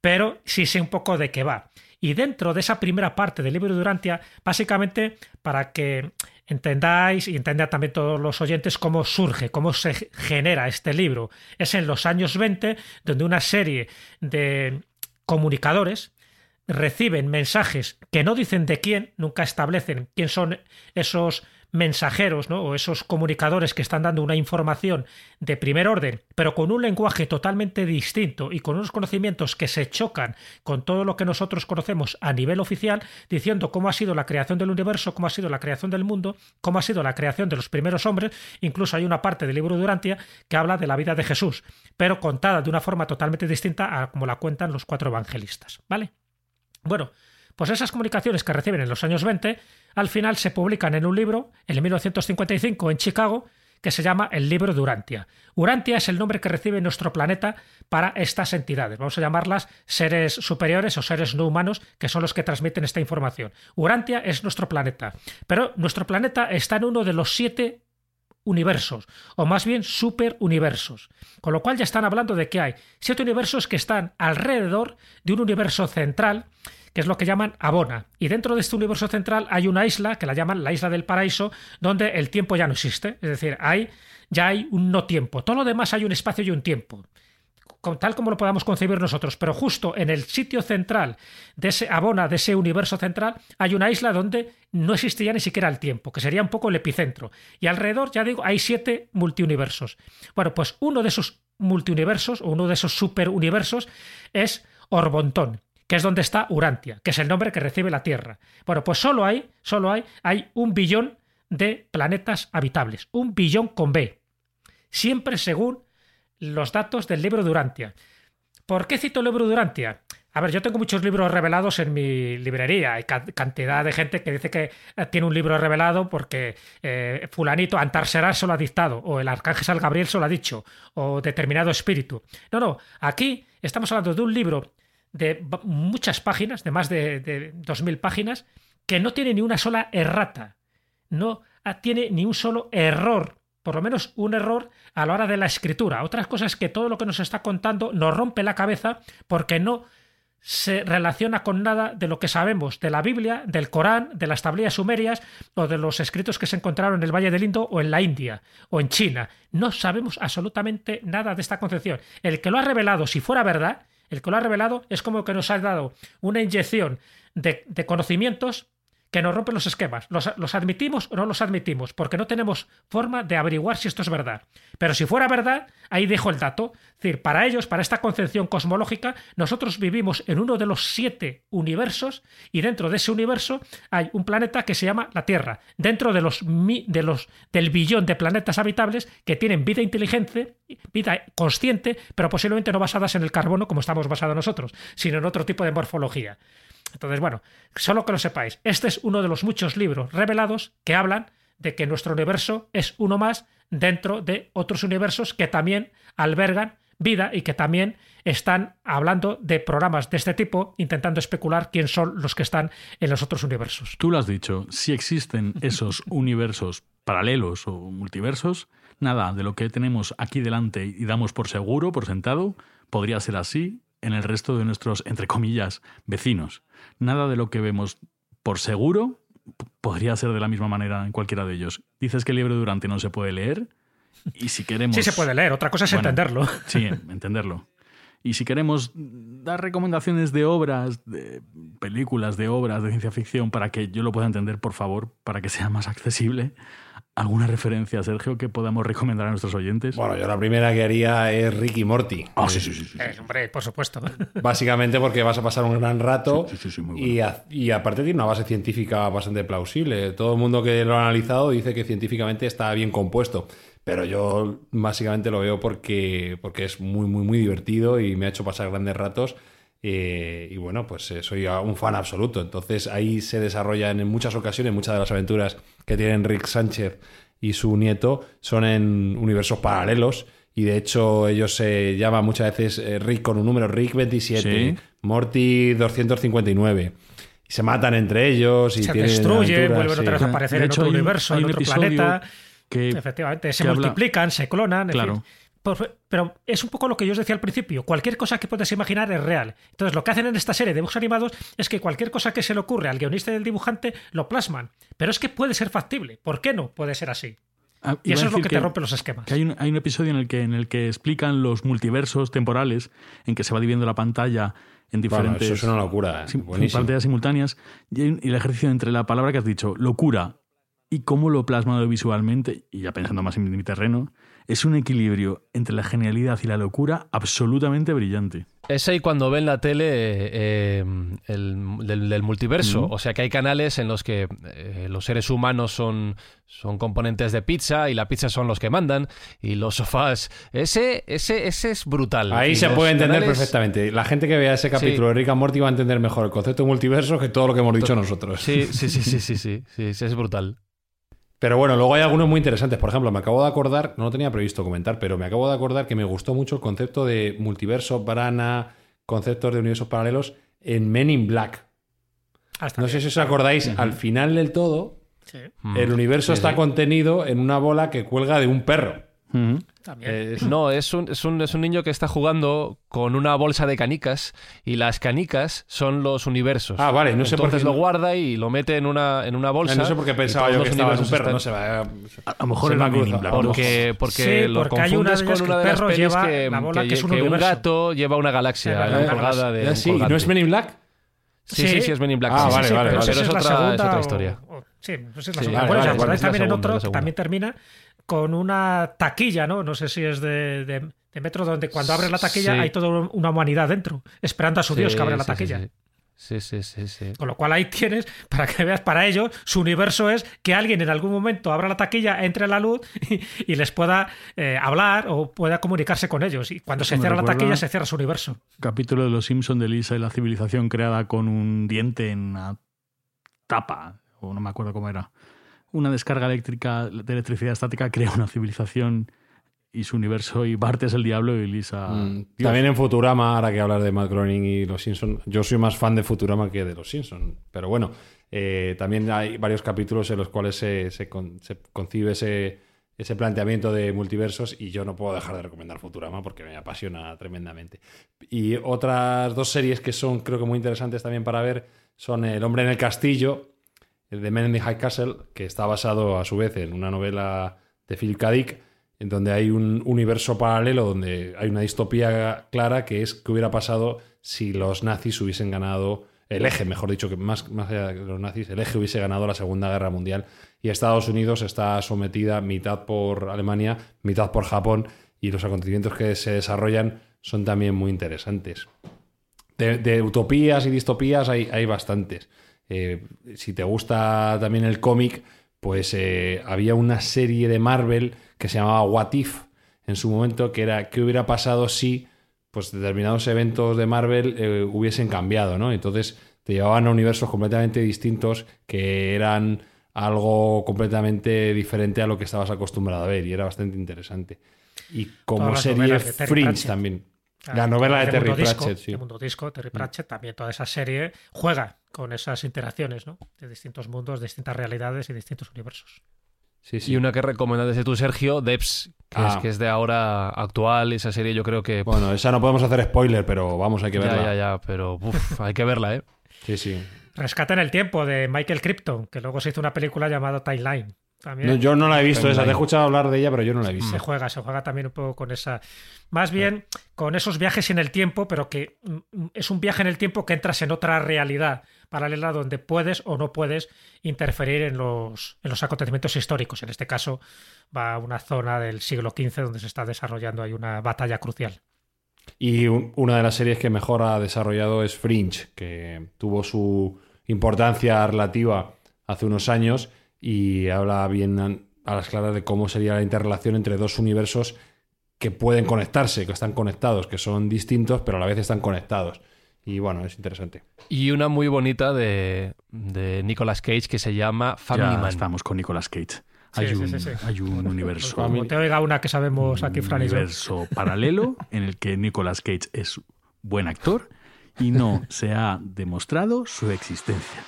pero sí sé un poco de qué va. Y dentro de esa primera parte del libro de básicamente para que entendáis y entendan también todos los oyentes cómo surge, cómo se genera este libro. Es en los años 20, donde una serie de comunicadores reciben mensajes que no dicen de quién, nunca establecen quién son esos mensajeros ¿no? o esos comunicadores que están dando una información de primer orden, pero con un lenguaje totalmente distinto y con unos conocimientos que se chocan con todo lo que nosotros conocemos a nivel oficial, diciendo cómo ha sido la creación del universo, cómo ha sido la creación del mundo, cómo ha sido la creación de los primeros hombres, incluso hay una parte del libro Durantia que habla de la vida de Jesús, pero contada de una forma totalmente distinta a como la cuentan los cuatro evangelistas, ¿vale? Bueno, pues esas comunicaciones que reciben en los años 20, al final se publican en un libro, en 1955 en Chicago, que se llama el libro de Urantia. Urantia es el nombre que recibe nuestro planeta para estas entidades. Vamos a llamarlas seres superiores o seres no humanos, que son los que transmiten esta información. Urantia es nuestro planeta, pero nuestro planeta está en uno de los siete universos, o más bien superuniversos. Con lo cual ya están hablando de que hay siete universos que están alrededor de un universo central, que es lo que llaman Abona. Y dentro de este universo central hay una isla, que la llaman la isla del paraíso, donde el tiempo ya no existe. Es decir, hay, ya hay un no tiempo. Todo lo demás hay un espacio y un tiempo tal como lo podamos concebir nosotros, pero justo en el sitio central de ese abona, de ese universo central, hay una isla donde no existiría ni siquiera el tiempo, que sería un poco el epicentro. Y alrededor, ya digo, hay siete multiuniversos. Bueno, pues uno de esos multiuniversos, o uno de esos superuniversos, es Orbontón, que es donde está Urantia, que es el nombre que recibe la Tierra. Bueno, pues solo hay, solo hay, hay un billón de planetas habitables, un billón con B. Siempre según los datos del libro Durantia. ¿Por qué cito el libro Durantia? A ver, yo tengo muchos libros revelados en mi librería. Hay cantidad de gente que dice que tiene un libro revelado porque eh, fulanito Antarserar se lo ha dictado, o el arcángel San Gabriel se lo ha dicho, o determinado espíritu. No, no, aquí estamos hablando de un libro de muchas páginas, de más de, de 2.000 páginas, que no tiene ni una sola errata. No tiene ni un solo error por lo menos un error a la hora de la escritura. Otras cosas que todo lo que nos está contando nos rompe la cabeza porque no se relaciona con nada de lo que sabemos de la Biblia, del Corán, de las tablillas sumerias o de los escritos que se encontraron en el Valle del Indo o en la India o en China. No sabemos absolutamente nada de esta concepción. El que lo ha revelado, si fuera verdad, el que lo ha revelado es como que nos ha dado una inyección de, de conocimientos que nos rompen los esquemas. Los, admitimos o no los admitimos, porque no tenemos forma de averiguar si esto es verdad. Pero si fuera verdad, ahí dejo el dato. Es decir, para ellos, para esta concepción cosmológica, nosotros vivimos en uno de los siete universos y dentro de ese universo hay un planeta que se llama la Tierra. Dentro de los, de los del billón de planetas habitables que tienen vida inteligente, vida consciente, pero posiblemente no basadas en el carbono como estamos basados nosotros, sino en otro tipo de morfología. Entonces, bueno, solo que lo sepáis, este es uno de los muchos libros revelados que hablan de que nuestro universo es uno más dentro de otros universos que también albergan vida y que también están hablando de programas de este tipo, intentando especular quién son los que están en los otros universos. Tú lo has dicho, si existen esos universos paralelos o multiversos, nada de lo que tenemos aquí delante y damos por seguro, por sentado, podría ser así en el resto de nuestros, entre comillas, vecinos. Nada de lo que vemos por seguro podría ser de la misma manera en cualquiera de ellos. Dices que el libro Durante no se puede leer y si queremos... Sí se puede leer, otra cosa es entenderlo. Sí, entenderlo. Y si queremos dar recomendaciones de obras, de películas, de obras de ciencia ficción para que yo lo pueda entender, por favor, para que sea más accesible, ¿Alguna referencia, Sergio, que podamos recomendar a nuestros oyentes? Bueno, yo la primera que haría es Ricky Morty. Ah, sí, sí, sí. Eh, hombre, por supuesto. Básicamente porque vas a pasar un gran rato y, y, aparte tiene una base científica bastante plausible. Todo el mundo que lo ha analizado dice que científicamente está bien compuesto. Pero yo básicamente lo veo porque, porque es muy, muy, muy divertido y me ha hecho pasar grandes ratos. Eh, y bueno, pues eh, soy un fan absoluto. Entonces ahí se desarrolla en muchas ocasiones, muchas de las aventuras que tienen Rick Sánchez y su nieto son en universos paralelos. Y de hecho ellos se llaman muchas veces eh, Rick con un número, Rick 27, Morty 259 y se matan entre ellos y se destruyen, vuelven otra vez a aparecer en otro universo, en otro planeta. Que, Efectivamente, se multiplican, se clonan. claro. Pero es un poco lo que yo os decía al principio. Cualquier cosa que puedas imaginar es real. Entonces, lo que hacen en esta serie de dibujos animados es que cualquier cosa que se le ocurre al guionista y al dibujante lo plasman. Pero es que puede ser factible. ¿Por qué no puede ser así? Ah, y eso es lo que, te rompe los esquemas. hay, un, hay un, episodio en el, que, en el que explican los multiversos temporales, en que se va dividiendo la pantalla en diferentes. eso es una locura. pantallas simultáneas. Y, el ejercicio entre la palabra que has dicho, locura, y cómo lo plasmado visualmente, y ya pensando más en mi terreno, es un equilibrio entre la genialidad y la locura absolutamente brillante. Es ahí cuando ven la tele eh, el, del, multiverso. O sea que hay canales en los que eh, los seres humanos son, son componentes de pizza y la pizza son los que mandan y los sofás. Ese, ese, ese es brutal. Ahí se puede entender perfectamente. La gente que vea ese capítulo de Rick and Morty va a entender mejor el concepto de multiverso que todo lo que hemos dicho nosotros. Sí, sí, sí, sí, sí, sí, sí, sí es brutal. Pero bueno, luego hay algunos muy interesantes. Por ejemplo, me acabo de acordar, no lo tenía previsto comentar, pero me acabo de acordar que me gustó mucho el concepto de multiverso, brana, conceptos de universos paralelos en Men in Black. Ah, no sé si os acordáis, al final del todo, el universo está contenido en una bola que cuelga de un perro. No, es un, es, un, es un niño que está jugando con una bolsa de canicas y las canicas son los universos. Ah, vale, no sé por qué. lo guarda y lo mete en una, en una bolsa. no sé por qué pensaba yo que estaba en un perro. No se va, a, lo mejor en la Porque, porque lo confundes con una de las pelis que, que, un, gato lleva una galaxia colgada de. Sí, ¿no es Men in Black? Sí, sí, sí, es Men in Black. Ah, vale, vale, Pero es otra historia. Sí, es la segunda. Bueno, también en otro, también termina con una taquilla, ¿no? No sé si es de, de, metro, donde cuando abres la taquilla hay toda una humanidad dentro, esperando a su Dios que abra la taquilla. Sí, sí, sí, sí. Con lo cual ahí tienes, para que veas, para ellos, su universo es que alguien en algún momento abra la taquilla, entre la luz y, les pueda eh, hablar o pueda comunicarse con ellos. Y cuando se cierra la taquilla, se cierra su universo. Capítulo de Los Simpson de Lisa y la civilización creada con un diente en una tapa, o no me acuerdo cómo era una descarga eléctrica de electricidad estática crea una civilización y su universo y Bart es el diablo y Lisa... Mm, también en Futurama, ahora que hablar de Matt Groening y Los Simpsons, yo soy más fan de Futurama que de Los Simpsons, pero bueno, eh, también hay varios capítulos en los cuales se, se, concibe ese, ese planteamiento de multiversos y yo no puedo dejar de recomendar Futurama porque me apasiona tremendamente. Y otras dos series que son creo que muy interesantes también para ver son El hombre en el castillo, de Men in the High Castle, que está basado a su vez en una novela de Philip K. Dick, en donde hay un universo paralelo donde hay una distopía clara que es que hubiera pasado si los nazis hubiesen ganado el eje, mejor dicho, que más, más allá de los nazis, el eje hubiese ganado la Segunda Guerra Mundial y Estados Unidos está sometida mitad por Alemania, mitad por Japón y los acontecimientos que se desarrollan son también muy interesantes. De, de utopías y distopías hay, hay bastantes. Eh, si te gusta también el cómic, pues eh, había una serie de Marvel que se llamaba What If en su momento, que era qué hubiera pasado si pues determinados eventos de Marvel eh, hubiesen cambiado, ¿no? Entonces te llevaban a universos completamente distintos que eran algo completamente diferente a lo que estabas acostumbrado a ver y era bastante interesante. Y como serie Fringe también. Ah, La novela de Terry Disco, Pratchett, sí. de Mundo Disco, Terry Pratchett, también toda esa serie juega con esas interacciones, ¿no? De distintos mundos, distintas realidades y distintos universos. Sí, sí. Y una que recomiendas desde tú, Sergio, Debs, que, es, Ah. que es de ahora actual. Esa serie yo creo que... Bueno, esa no podemos hacer spoiler, pero vamos, hay que ya, verla. ya, ya, pero uf, hay que verla, ¿eh? Sí, sí. Rescata en el tiempo de Michael Crichton, que luego se hizo una película llamada Timeline. También No, yo no la he visto esa, te he escuchado hablar de ella, pero yo no la he visto. se juega, se juega también un poco con esa. Más bien con esos viajes en el tiempo, pero que mm, es un viaje en el tiempo que entras en otra realidad paralela donde puedes o no puedes interferir en los, en los acontecimientos históricos. En este caso, va a una zona del siglo XV donde se está desarrollando ahí una batalla crucial. Y un- una de las series que mejor ha desarrollado es Fringe, que tuvo su importancia relativa hace unos años y habla bien a- las claras de cómo sería la interrelación entre dos universos que pueden conectarse, que están conectados, que son distintos, pero a la vez están conectados. Y bueno, es interesante. Y una muy bonita de, de Nicolas Cage que se llama Family Ya Man. estamos con Nicolas Cage. Hay, sí, un, sí, sí. hay un universo, Como te oiga una que sabemos aquí, un Fran yo. universo paralelo en el que Nicolas Cage es buen actor y no se ha demostrado su existencia.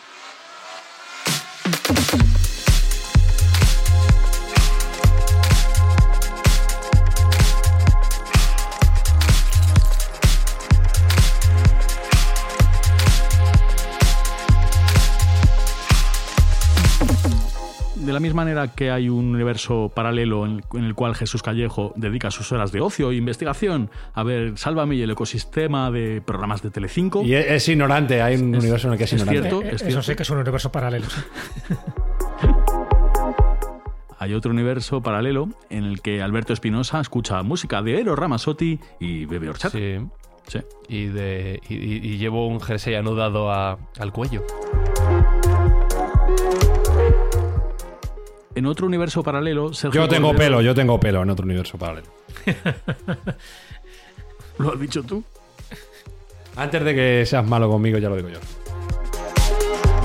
De la misma manera que hay un universo paralelo en el, en el cual Jesús Callejo dedica sus horas de ocio e investigación a ver Sálvame y el ecosistema de programas de Telecinco. Y es, es ignorante, hay un Es- universo en el que es, es ignorante. cierto. Es Eso cierto. sí que es un universo paralelo. Hay otro universo paralelo en el que Alberto Espinosa escucha música de Eros Ramazzotti y bebe horchata. Sí. Sí. Y, de, y llevo un jersey anudado a- al cuello. En otro universo paralelo, Sergio Yo tengo Cordero- pelo, yo tengo pelo en otro universo paralelo. ¿Lo has dicho tú? Antes de que seas malo conmigo, ya lo digo yo.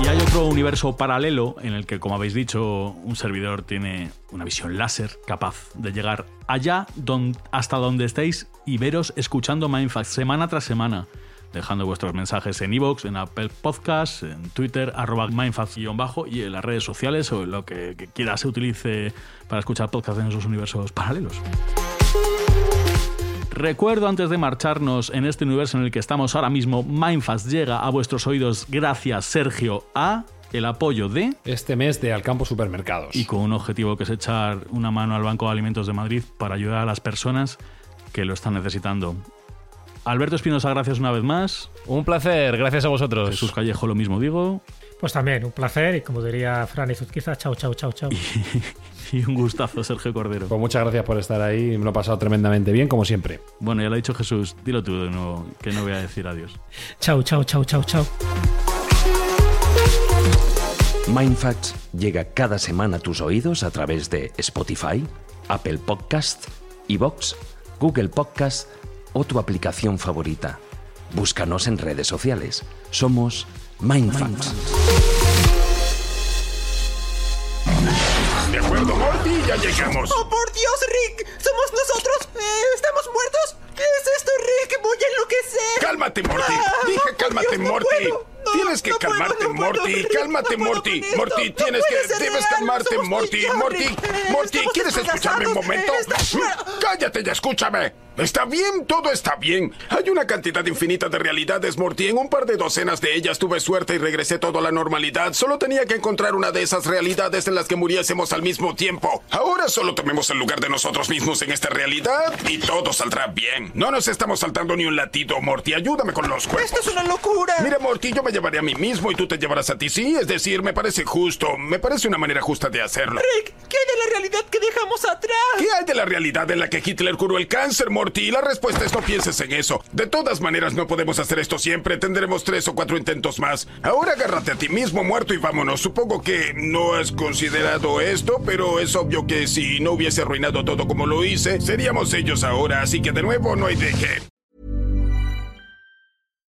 Y hay otro universo paralelo en el que, como habéis dicho, un servidor tiene una visión láser capaz de llegar allá don- hasta donde estéis y veros escuchando Mindfact semana tras semana, dejando vuestros mensajes en iVoox, en Apple Podcasts, en Twitter, arroba mindfact-bajo y en las redes sociales o en lo que, que quiera se utilice para escuchar podcasts en esos universos paralelos. Recuerdo antes de marcharnos en este universo en el que estamos ahora mismo, Mindfast llega a vuestros oídos gracias, Sergio, a el apoyo de Este mes de Alcampo Supermercados. y con un objetivo que es echar una mano al Banco de Alimentos de Madrid para ayudar a las personas que lo están necesitando. Alberto Espinosa, gracias una vez más. Un placer, gracias a vosotros. Jesús Callejo, lo mismo digo. Pues también, un placer y como diría Fran y Zuzquiza, chao, chao, chao, chao. Y un gustazo, Sergio Cordero. Pues muchas gracias por estar ahí, me lo he pasado tremendamente bien, como siempre. Bueno, ya lo ha dicho Jesús, dilo tú de nuevo, que no voy a decir adiós. Chao, chao, chao, chao, chao. Mindfacts llega cada semana a tus oídos a través de Spotify, Apple Podcast, Evox, Google Podcast o tu aplicación favorita. Búscanos en redes sociales. Somos Mindfacts. De acuerdo, Morty, ya llegamos. ¡Oh, por Dios, Rick! ¿Somos nosotros? Eh, ¿Estamos muertos? ¿Qué es esto, Rick? ¡Voy a enloquecer! Cálmate, Morty. Ah, Dije cálmate, Dios, no Morty. puedo. No. Tienes que No puedo, calmarte, puedo, Morty. Rick, Cálmate, Morty. Morty, No tienes que. Debes calmarte, somos Morty. Morty. Rick. Morty, ¿quieres escucharme un momento? Está- Cállate y escúchame. Está bien, todo está bien. Hay una cantidad infinita de realidades, Morty. En un par de docenas de ellas tuve suerte y regresé todo a la normalidad. Solo tenía que encontrar una de esas realidades en las que muriésemos al mismo tiempo. Ahora solo tomemos el lugar de nosotros mismos en esta realidad y todo saldrá bien. No nos estamos saltando ni un latido, Morty. Ayúdame con los cuerpos. Esto es una locura. Mira, Morty, yo me llevaré a mí mismo y tú te llevarás a ti. Sí, es decir, me parece justo. Me parece una manera justa de hacerlo. Rick, ¿qué hay de la realidad que dejamos atrás? ¿Qué hay de la realidad en la que Hitler curó el cáncer, Morty? La respuesta es no pienses en eso. De todas maneras, no podemos hacer esto siempre. Tendremos tres o cuatro intentos más. Ahora agárrate a ti mismo, muerto, y vámonos. Supongo que no has considerado esto, pero es obvio que si no hubiese arruinado todo como lo hice, seríamos ellos ahora. Así que de nuevo, no hay de qué.